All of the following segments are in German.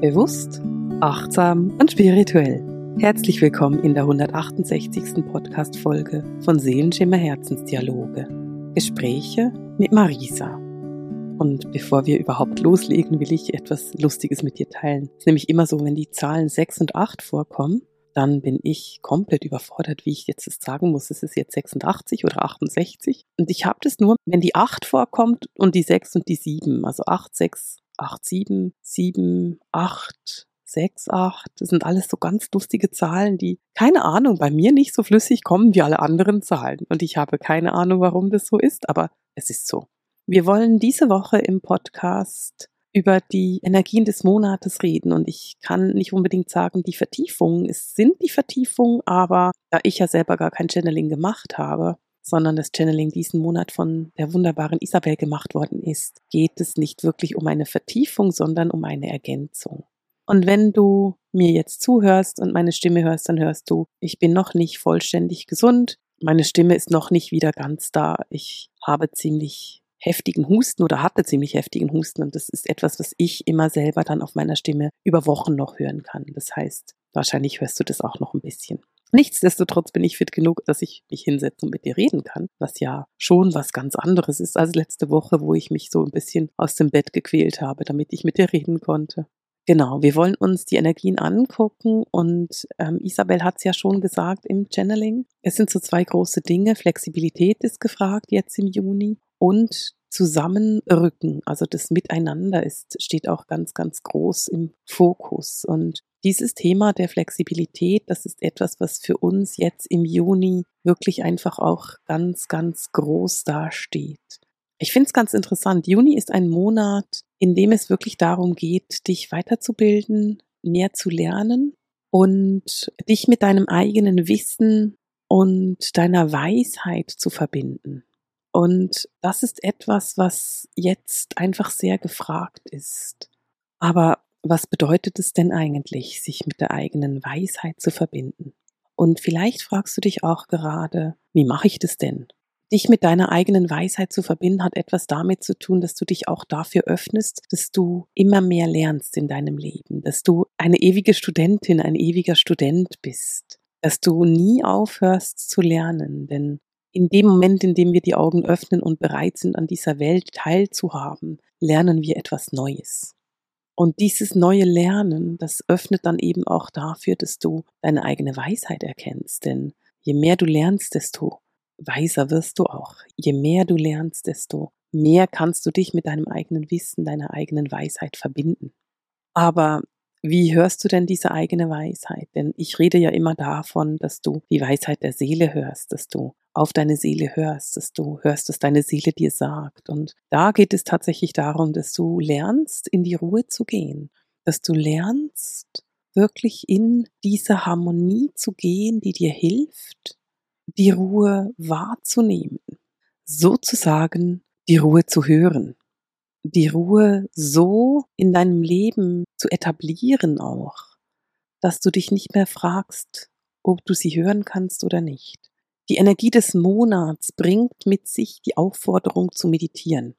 Bewusst, achtsam und spirituell. Herzlich willkommen in der 168. Podcast-Folge von Seelenschimmer Herzensdialoge. Gespräche mit Marisa. Und bevor wir überhaupt loslegen, will ich etwas Lustiges mit dir teilen. Es ist nämlich immer so, wenn die Zahlen 6 und 8 vorkommen, dann bin ich komplett überfordert, wie ich jetzt das sagen muss. Ist es jetzt 86 oder 68? Und ich habe das nur, wenn die 8 vorkommt und die 6 und die 7. Also 8, 6, 8, 7, 7, 8, 6, 8. Das sind alles so ganz lustige Zahlen, die, keine Ahnung, bei mir nicht so flüssig kommen wie alle anderen Zahlen. Und ich habe keine Ahnung, warum das so ist, aber es ist so. Wir wollen diese Woche im Podcast über die Energien des Monates reden und ich kann nicht unbedingt sagen, die Vertiefungen, es sind die Vertiefungen, aber da ich ja selber gar kein Channeling gemacht habe, sondern das Channeling diesen Monat von der wunderbaren Isabel gemacht worden ist, geht es nicht wirklich um eine Vertiefung, sondern um eine Ergänzung. Und wenn du mir jetzt zuhörst und meine Stimme hörst, dann hörst du, ich bin noch nicht vollständig gesund, meine Stimme ist noch nicht wieder ganz da, ich habe ziemlich heftigen Husten oder hatte ziemlich heftigen Husten und das ist etwas, was ich immer selber dann auf meiner Stimme über Wochen noch hören kann. Das heißt, wahrscheinlich hörst du das auch noch ein bisschen. Nichtsdestotrotz bin ich fit genug, dass ich mich hinsetzen und mit dir reden kann, was ja schon was ganz anderes ist als letzte Woche, wo ich mich so ein bisschen aus dem Bett gequält habe, damit ich mit dir reden konnte. Genau, wir wollen uns die Energien angucken und ähm, Isabel hat es ja schon gesagt im Channeling. Es sind so zwei große Dinge. Flexibilität ist gefragt jetzt im Juni und Zusammenrücken, also das Miteinander ist, steht auch ganz, ganz groß im Fokus. Und dieses Thema der Flexibilität, das ist etwas, was für uns jetzt im Juni wirklich einfach auch ganz, ganz groß dasteht. Ich finde es ganz interessant. Juni ist ein Monat, in dem es wirklich darum geht, dich weiterzubilden, mehr zu lernen und dich mit deinem eigenen Wissen und deiner Weisheit zu verbinden. Und das ist etwas, was jetzt einfach sehr gefragt ist. Aber was bedeutet es denn eigentlich, sich mit der eigenen Weisheit zu verbinden? Und vielleicht fragst du dich auch gerade, wie mache ich das denn? Dich mit deiner eigenen Weisheit zu verbinden hat etwas damit zu tun, dass du dich auch dafür öffnest, dass du immer mehr lernst in deinem Leben, dass du eine ewige Studentin, ein ewiger Student bist, dass du nie aufhörst zu lernen, denn in dem Moment, in dem wir die Augen öffnen und bereit sind, an dieser Welt teilzuhaben, lernen wir etwas Neues. Und dieses neue Lernen, das öffnet dann eben auch dafür, dass du deine eigene Weisheit erkennst. Denn je mehr du lernst, desto weiser wirst du auch. Je mehr du lernst, desto mehr kannst du dich mit deinem eigenen Wissen, deiner eigenen Weisheit verbinden. Aber wie hörst du denn diese eigene Weisheit? Denn ich rede ja immer davon, dass du die Weisheit der Seele hörst, dass du auf deine Seele hörst, dass du hörst, was deine Seele dir sagt. Und da geht es tatsächlich darum, dass du lernst, in die Ruhe zu gehen, dass du lernst, wirklich in diese Harmonie zu gehen, die dir hilft, die Ruhe wahrzunehmen, sozusagen die Ruhe zu hören, die Ruhe so in deinem Leben zu etablieren auch, dass du dich nicht mehr fragst, ob du sie hören kannst oder nicht. Die Energie des Monats bringt mit sich die Aufforderung zu meditieren.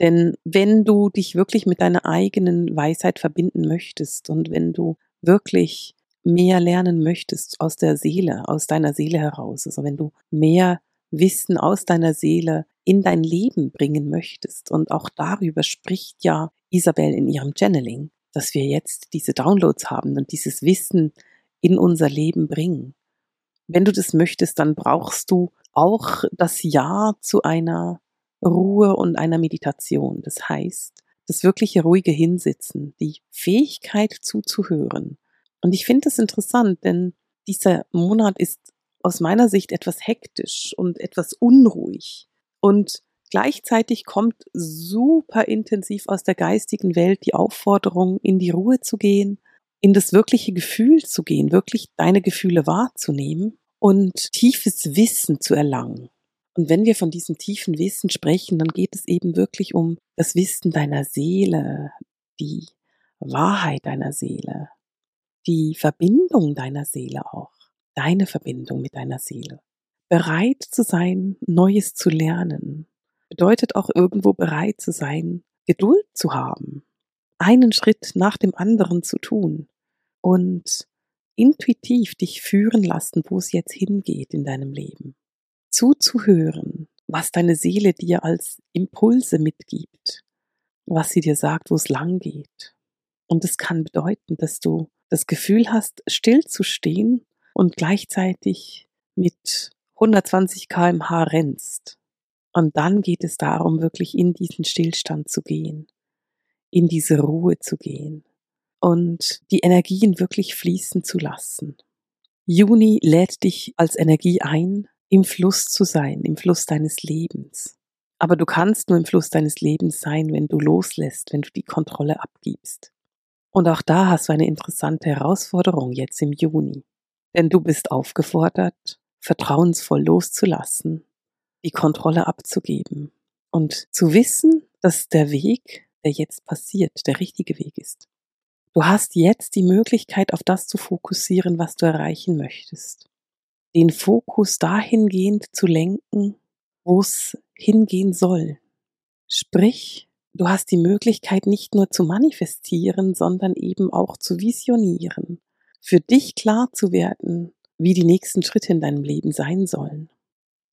Denn wenn du dich wirklich mit deiner eigenen Weisheit verbinden möchtest und wenn du wirklich mehr lernen möchtest aus der Seele, aus deiner Seele heraus, also wenn du mehr Wissen aus deiner Seele in dein Leben bringen möchtest, und auch darüber spricht ja Isabel in ihrem Channeling, dass wir jetzt diese Downloads haben und dieses Wissen in unser Leben bringen. Wenn du das möchtest, dann brauchst du auch das Ja zu einer Ruhe und einer Meditation. Das heißt, das wirkliche ruhige Hinsitzen, die Fähigkeit zuzuhören. Und ich finde es interessant, denn dieser Monat ist aus meiner Sicht etwas hektisch und etwas unruhig. Und gleichzeitig kommt super intensiv aus der geistigen Welt die Aufforderung, in die Ruhe zu gehen, in das wirkliche Gefühl zu gehen, wirklich deine Gefühle wahrzunehmen und tiefes Wissen zu erlangen. Und wenn wir von diesem tiefen Wissen sprechen, dann geht es eben wirklich um das Wissen deiner Seele, die Wahrheit deiner Seele, die Verbindung deiner Seele auch, deine Verbindung mit deiner Seele. Bereit zu sein, Neues zu lernen, bedeutet auch irgendwo bereit zu sein, Geduld zu haben, einen Schritt nach dem anderen zu tun und intuitiv dich führen lassen, wo es jetzt hingeht in deinem Leben. Zuzuhören, was deine Seele dir als Impulse mitgibt, was sie dir sagt, wo es lang geht. Und es kann bedeuten, dass du das Gefühl hast, still zu stehen und gleichzeitig mit 120 kmh rennst. Und dann geht es darum, wirklich in diesen Stillstand zu gehen, in diese Ruhe zu gehen und die Energien wirklich fließen zu lassen. Juni lädt dich als Energie ein, im Fluss zu sein, im Fluss deines Lebens. Aber du kannst nur im Fluss deines Lebens sein, wenn du loslässt, wenn du die Kontrolle abgibst. Und auch da hast du eine interessante Herausforderung jetzt im Juni. Denn du bist aufgefordert, vertrauensvoll loszulassen, die Kontrolle abzugeben und zu wissen, dass der Weg, der jetzt passiert, der richtige Weg ist. Du hast jetzt die Möglichkeit, auf das zu fokussieren, was du erreichen möchtest. Den Fokus dahingehend zu lenken, wo es hingehen soll. Sprich, du hast die Möglichkeit nicht nur zu manifestieren, sondern eben auch zu visionieren, für dich klar zu werden, wie die nächsten Schritte in deinem Leben sein sollen.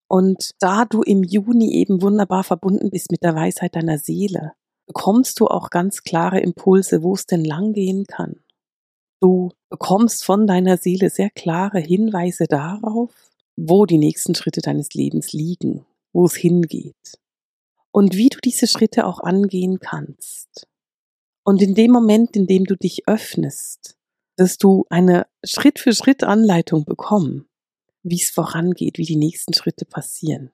Und da du im Juni eben wunderbar verbunden bist mit der Weisheit deiner Seele, bekommst du auch ganz klare Impulse, wo es denn lang gehen kann. Du bekommst von deiner Seele sehr klare Hinweise darauf, wo die nächsten Schritte deines Lebens liegen, wo es hingeht und wie du diese Schritte auch angehen kannst. Und in dem Moment, in dem du dich öffnest, dass du eine Schritt für Schritt Anleitung bekommen, wie es vorangeht, wie die nächsten Schritte passieren.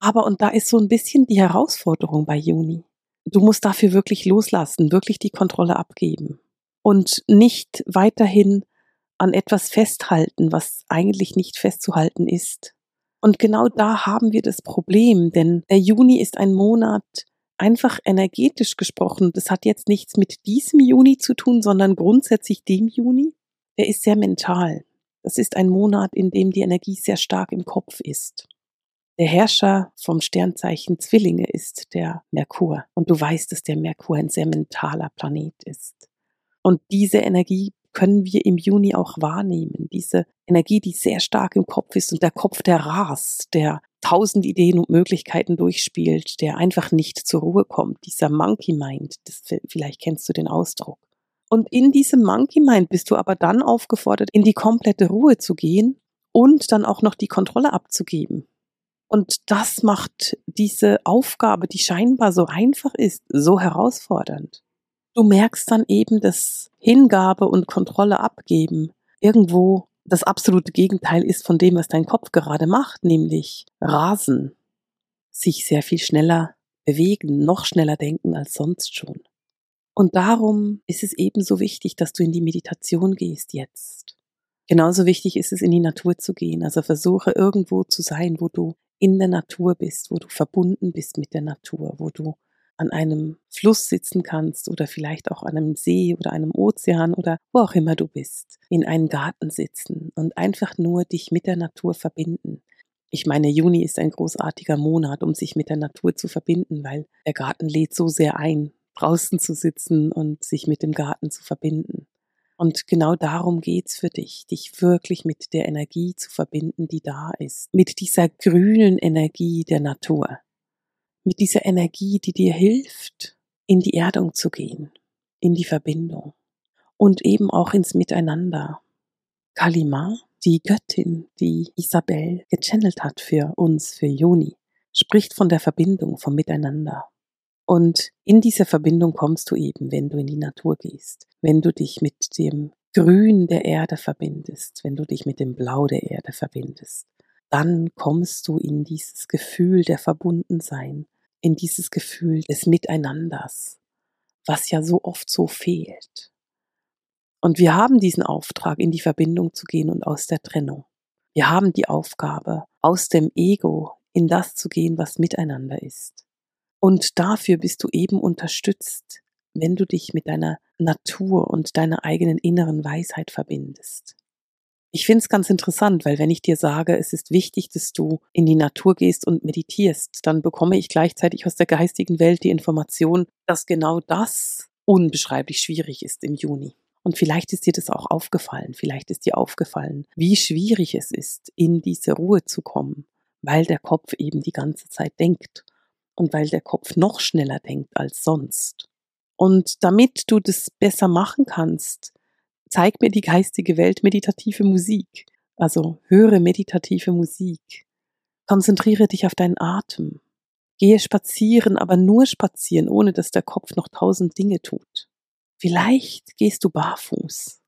Aber und da ist so ein bisschen die Herausforderung bei Juni. Du musst dafür wirklich loslassen, wirklich die Kontrolle abgeben und nicht weiterhin an etwas festhalten, was eigentlich nicht festzuhalten ist. Und genau da haben wir das Problem, denn der Juni ist ein Monat einfach energetisch gesprochen. Das hat jetzt nichts mit diesem Juni zu tun, sondern grundsätzlich dem Juni. Der ist sehr mental. Das ist ein Monat, in dem die Energie sehr stark im Kopf ist. Der Herrscher vom Sternzeichen Zwillinge ist der Merkur. Und du weißt, dass der Merkur ein sehr mentaler Planet ist. Und diese Energie können wir im Juni auch wahrnehmen. Diese Energie, die sehr stark im Kopf ist und der Kopf, der rast, der tausend Ideen und Möglichkeiten durchspielt, der einfach nicht zur Ruhe kommt. Dieser Monkey Mind, das, vielleicht kennst du den Ausdruck. Und in diesem Monkey Mind bist du aber dann aufgefordert, in die komplette Ruhe zu gehen und dann auch noch die Kontrolle abzugeben. Und das macht diese Aufgabe, die scheinbar so einfach ist, so herausfordernd. Du merkst dann eben, dass Hingabe und Kontrolle abgeben irgendwo das absolute Gegenteil ist von dem, was dein Kopf gerade macht, nämlich rasen, sich sehr viel schneller bewegen, noch schneller denken als sonst schon. Und darum ist es ebenso wichtig, dass du in die Meditation gehst jetzt. Genauso wichtig ist es, in die Natur zu gehen. Also versuche irgendwo zu sein, wo du in der Natur bist, wo du verbunden bist mit der Natur, wo du an einem Fluss sitzen kannst oder vielleicht auch an einem See oder einem Ozean oder wo auch immer du bist, in einen Garten sitzen und einfach nur dich mit der Natur verbinden. Ich meine, Juni ist ein großartiger Monat, um sich mit der Natur zu verbinden, weil der Garten lädt so sehr ein, draußen zu sitzen und sich mit dem Garten zu verbinden. Und genau darum geht's für dich, dich wirklich mit der Energie zu verbinden, die da ist. Mit dieser grünen Energie der Natur. Mit dieser Energie, die dir hilft, in die Erdung zu gehen, in die Verbindung. Und eben auch ins Miteinander. Kalima, die Göttin, die Isabel gechannelt hat für uns, für Juni, spricht von der Verbindung, vom Miteinander. Und in diese Verbindung kommst du eben, wenn du in die Natur gehst, wenn du dich mit dem Grün der Erde verbindest, wenn du dich mit dem Blau der Erde verbindest. Dann kommst du in dieses Gefühl der Verbundensein, in dieses Gefühl des Miteinanders, was ja so oft so fehlt. Und wir haben diesen Auftrag, in die Verbindung zu gehen und aus der Trennung. Wir haben die Aufgabe, aus dem Ego in das zu gehen, was miteinander ist. Und dafür bist du eben unterstützt, wenn du dich mit deiner Natur und deiner eigenen inneren Weisheit verbindest. Ich finde es ganz interessant, weil wenn ich dir sage, es ist wichtig, dass du in die Natur gehst und meditierst, dann bekomme ich gleichzeitig aus der geistigen Welt die Information, dass genau das unbeschreiblich schwierig ist im Juni. Und vielleicht ist dir das auch aufgefallen, vielleicht ist dir aufgefallen, wie schwierig es ist, in diese Ruhe zu kommen, weil der Kopf eben die ganze Zeit denkt und weil der Kopf noch schneller denkt als sonst. Und damit du das besser machen kannst, zeig mir die geistige Welt meditative Musik. Also höre meditative Musik. Konzentriere dich auf deinen Atem. Gehe spazieren, aber nur spazieren, ohne dass der Kopf noch tausend Dinge tut. Vielleicht gehst du barfuß.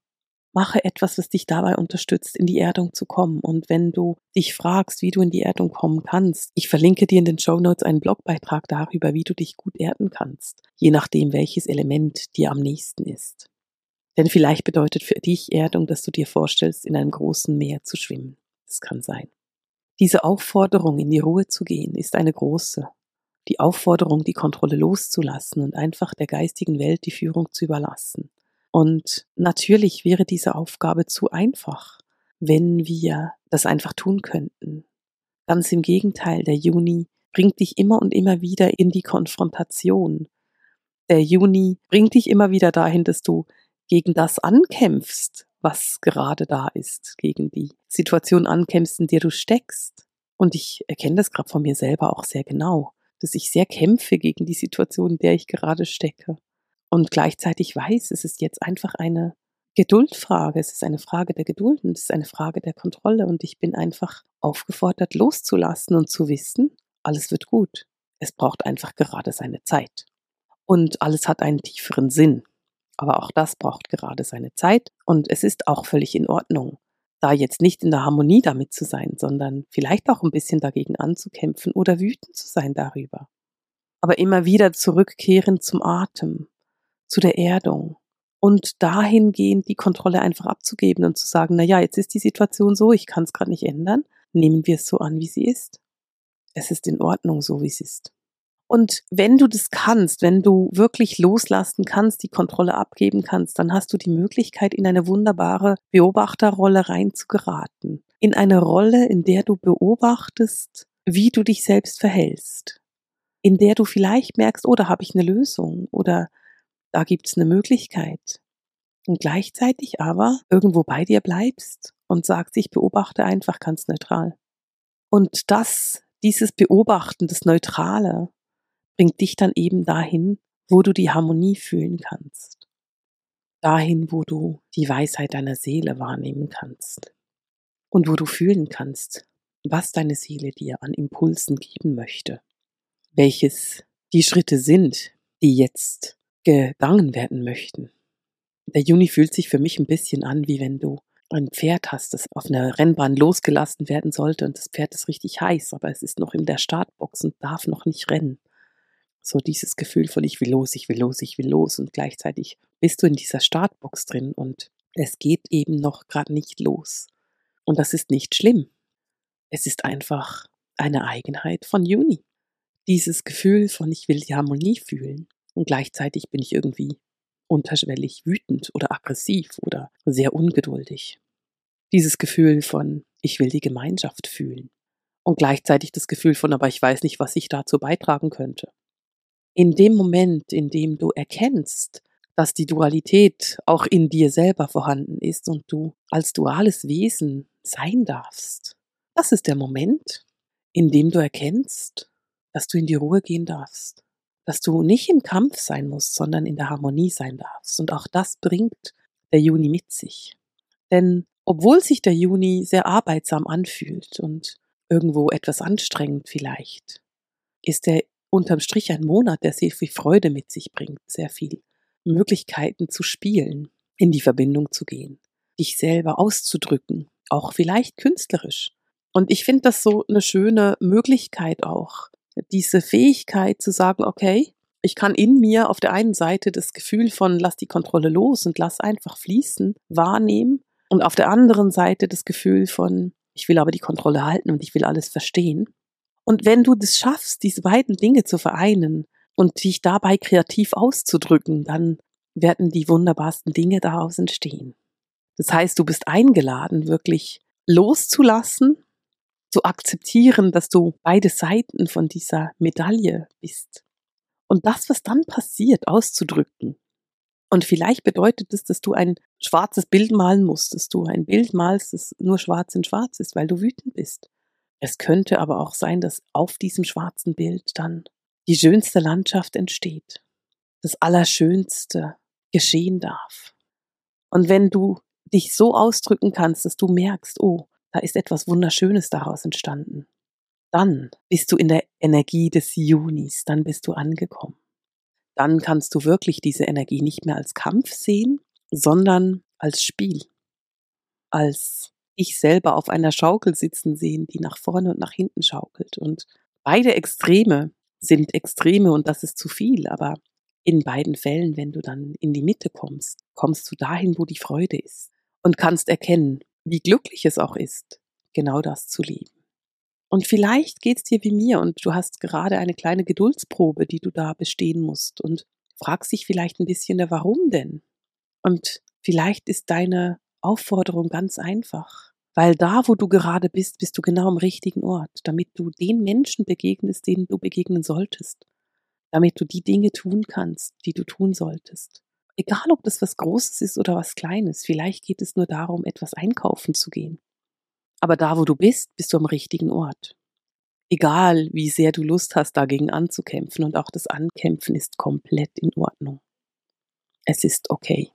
Mache etwas, was dich dabei unterstützt, in die Erdung zu kommen. Und wenn du dich fragst, wie du in die Erdung kommen kannst, ich verlinke dir in den Show Notes einen Blogbeitrag darüber, wie du dich gut erden kannst, je nachdem, welches Element dir am nächsten ist. Denn vielleicht bedeutet für dich Erdung, dass du dir vorstellst, in einem großen Meer zu schwimmen. Das kann sein. Diese Aufforderung, in die Ruhe zu gehen, ist eine große. Die Aufforderung, die Kontrolle loszulassen und einfach der geistigen Welt die Führung zu überlassen. Und natürlich wäre diese Aufgabe zu einfach, wenn wir das einfach tun könnten. Ganz im Gegenteil, der Juni bringt dich immer und immer wieder in die Konfrontation. Der Juni bringt dich immer wieder dahin, dass du gegen das ankämpfst, was gerade da ist, gegen die Situation ankämpfst, in der du steckst. Und ich erkenne das gerade von mir selber auch sehr genau, dass ich sehr kämpfe gegen die Situation, in der ich gerade stecke und gleichzeitig weiß, es ist jetzt einfach eine Geduldfrage, es ist eine Frage der Geduld und es ist eine Frage der Kontrolle und ich bin einfach aufgefordert loszulassen und zu wissen, alles wird gut. Es braucht einfach gerade seine Zeit. Und alles hat einen tieferen Sinn. Aber auch das braucht gerade seine Zeit und es ist auch völlig in Ordnung, da jetzt nicht in der Harmonie damit zu sein, sondern vielleicht auch ein bisschen dagegen anzukämpfen oder wütend zu sein darüber. Aber immer wieder zurückkehren zum Atem, zu der Erdung und dahingehend die Kontrolle einfach abzugeben und zu sagen, na ja, jetzt ist die Situation so, ich kann es gerade nicht ändern, nehmen wir es so an, wie sie ist. Es ist in Ordnung, so wie es ist. Und wenn du das kannst, wenn du wirklich loslassen kannst, die Kontrolle abgeben kannst, dann hast du die Möglichkeit, in eine wunderbare Beobachterrolle reinzugeraten. In eine Rolle, in der du beobachtest, wie du dich selbst verhältst. In der du vielleicht merkst, oh, habe ich eine Lösung oder da gibt's eine Möglichkeit. Und gleichzeitig aber irgendwo bei dir bleibst und sagst, ich beobachte einfach ganz neutral. Und das, dieses Beobachten, das Neutrale, bringt dich dann eben dahin, wo du die Harmonie fühlen kannst. Dahin, wo du die Weisheit deiner Seele wahrnehmen kannst. Und wo du fühlen kannst, was deine Seele dir an Impulsen geben möchte. Welches die Schritte sind, die jetzt gegangen werden möchten. Der Juni fühlt sich für mich ein bisschen an, wie wenn du ein Pferd hast, das auf einer Rennbahn losgelassen werden sollte und das Pferd ist richtig heiß, aber es ist noch in der Startbox und darf noch nicht rennen. So dieses Gefühl von ich will los, ich will los, ich will los und gleichzeitig bist du in dieser Startbox drin und es geht eben noch gerade nicht los. Und das ist nicht schlimm. Es ist einfach eine Eigenheit von Juni. Dieses Gefühl von ich will die Harmonie fühlen. Und gleichzeitig bin ich irgendwie unterschwellig wütend oder aggressiv oder sehr ungeduldig. Dieses Gefühl von, ich will die Gemeinschaft fühlen. Und gleichzeitig das Gefühl von, aber ich weiß nicht, was ich dazu beitragen könnte. In dem Moment, in dem du erkennst, dass die Dualität auch in dir selber vorhanden ist und du als duales Wesen sein darfst, das ist der Moment, in dem du erkennst, dass du in die Ruhe gehen darfst dass du nicht im Kampf sein musst, sondern in der Harmonie sein darfst. Und auch das bringt der Juni mit sich. Denn obwohl sich der Juni sehr arbeitsam anfühlt und irgendwo etwas anstrengend vielleicht, ist er unterm Strich ein Monat, der sehr viel Freude mit sich bringt, sehr viel Möglichkeiten zu spielen, in die Verbindung zu gehen, dich selber auszudrücken, auch vielleicht künstlerisch. Und ich finde das so eine schöne Möglichkeit auch, diese Fähigkeit zu sagen, okay, ich kann in mir auf der einen Seite das Gefühl von lass die Kontrolle los und lass einfach fließen wahrnehmen und auf der anderen Seite das Gefühl von ich will aber die Kontrolle halten und ich will alles verstehen. Und wenn du das schaffst, diese beiden Dinge zu vereinen und dich dabei kreativ auszudrücken, dann werden die wunderbarsten Dinge daraus entstehen. Das heißt, du bist eingeladen, wirklich loszulassen zu akzeptieren, dass du beide Seiten von dieser Medaille bist. Und das, was dann passiert, auszudrücken. Und vielleicht bedeutet es, dass du ein schwarzes Bild malen musst, dass du ein Bild malst, das nur schwarz in schwarz ist, weil du wütend bist. Es könnte aber auch sein, dass auf diesem schwarzen Bild dann die schönste Landschaft entsteht, das Allerschönste geschehen darf. Und wenn du dich so ausdrücken kannst, dass du merkst, oh, da ist etwas Wunderschönes daraus entstanden, dann bist du in der Energie des Junis, dann bist du angekommen. Dann kannst du wirklich diese Energie nicht mehr als Kampf sehen, sondern als Spiel, als ich selber auf einer Schaukel sitzen sehen, die nach vorne und nach hinten schaukelt. Und beide Extreme sind Extreme und das ist zu viel, aber in beiden Fällen, wenn du dann in die Mitte kommst, kommst du dahin, wo die Freude ist. Und kannst erkennen, wie glücklich es auch ist, genau das zu leben. Und vielleicht geht's dir wie mir und du hast gerade eine kleine Geduldsprobe, die du da bestehen musst und fragst dich vielleicht ein bisschen, warum denn? Und vielleicht ist deine Aufforderung ganz einfach, weil da, wo du gerade bist, bist du genau am richtigen Ort, damit du den Menschen begegnest, denen du begegnen solltest, damit du die Dinge tun kannst, die du tun solltest. Egal, ob das was Großes ist oder was Kleines, vielleicht geht es nur darum, etwas einkaufen zu gehen aber da, wo du bist, bist du am richtigen Ort. Egal, wie sehr du Lust hast, dagegen anzukämpfen, und auch das Ankämpfen ist komplett in Ordnung. Es ist okay.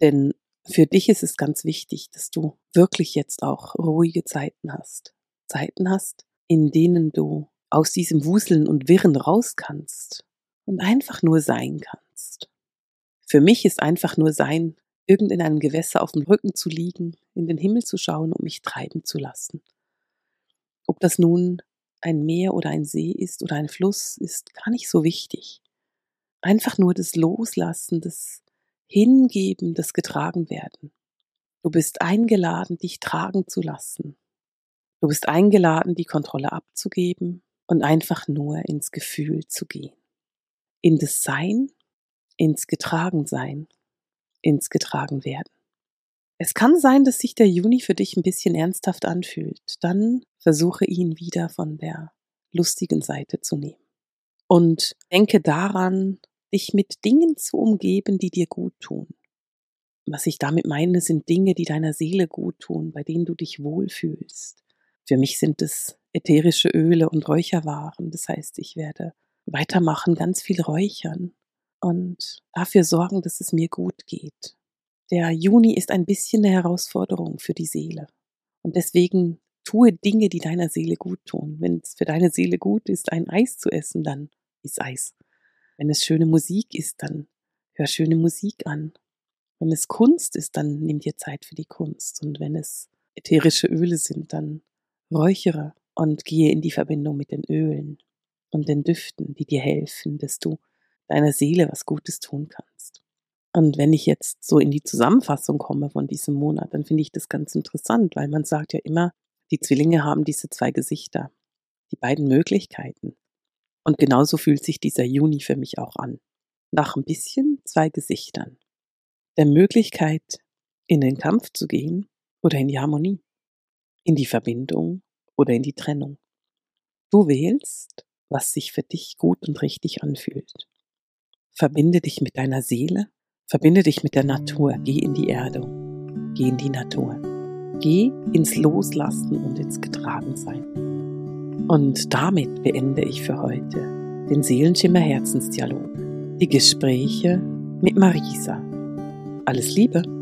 Denn für dich ist es ganz wichtig, dass du wirklich jetzt auch ruhige Zeiten hast. Zeiten hast, in denen du aus diesem Wuseln und Wirren raus kannst und einfach nur sein kannst. Für mich ist einfach nur sein irgend in einem Gewässer auf dem Rücken zu liegen, in den Himmel zu schauen und mich treiben zu lassen. Ob das nun ein Meer oder ein See ist oder ein Fluss, ist gar nicht so wichtig. Einfach nur das Loslassen, das Hingeben, das Getragenwerden. Du bist eingeladen, dich tragen zu lassen. Du bist eingeladen, die Kontrolle abzugeben und einfach nur ins Gefühl zu gehen. In das Sein, ins Getragensein ins getragen werden. Es kann sein, dass sich der Juni für dich ein bisschen ernsthaft anfühlt. Dann versuche ihn wieder von der lustigen Seite zu nehmen. Und denke daran, dich mit Dingen zu umgeben, die dir gut tun. Was ich damit meine, sind Dinge, die deiner Seele gut tun, bei denen du dich wohlfühlst. Für mich sind es ätherische Öle und Räucherwaren. Das heißt, ich werde weitermachen, ganz viel räuchern und dafür sorgen, dass es mir gut geht. Der Juni ist ein bisschen eine Herausforderung für die Seele. Und deswegen tue Dinge, die deiner Seele gut tun. Wenn es für deine Seele gut ist, ein Eis zu essen, dann ist Eis. Wenn es schöne Musik ist, dann hör schöne Musik an. Wenn es Kunst ist, dann nimm dir Zeit für die Kunst. Und wenn es ätherische Öle sind, dann räuchere und gehe in die Verbindung mit den Ölen und den Düften, die dir helfen, dass du deiner Seele was Gutes tun kannst. Und wenn ich jetzt so in die Zusammenfassung komme von diesem Monat, dann finde ich das ganz interessant, weil man sagt ja immer, die Zwillinge haben diese zwei Gesichter, die beiden Möglichkeiten. Und genauso fühlt sich dieser Juni für mich auch an. Nach ein bisschen zwei Gesichtern. Der Möglichkeit, in den Kampf zu gehen oder in die Harmonie, in die Verbindung oder in die Trennung. Du wählst, was sich für dich gut und richtig anfühlt. Verbinde dich mit deiner Seele, verbinde dich mit der Natur, geh in die Erde, geh in die Natur, geh ins Loslassen und ins Getragensein. Und damit beende ich für heute den Seelenschimmer Herzensdialog, die Gespräche mit Marisa. Alles Liebe!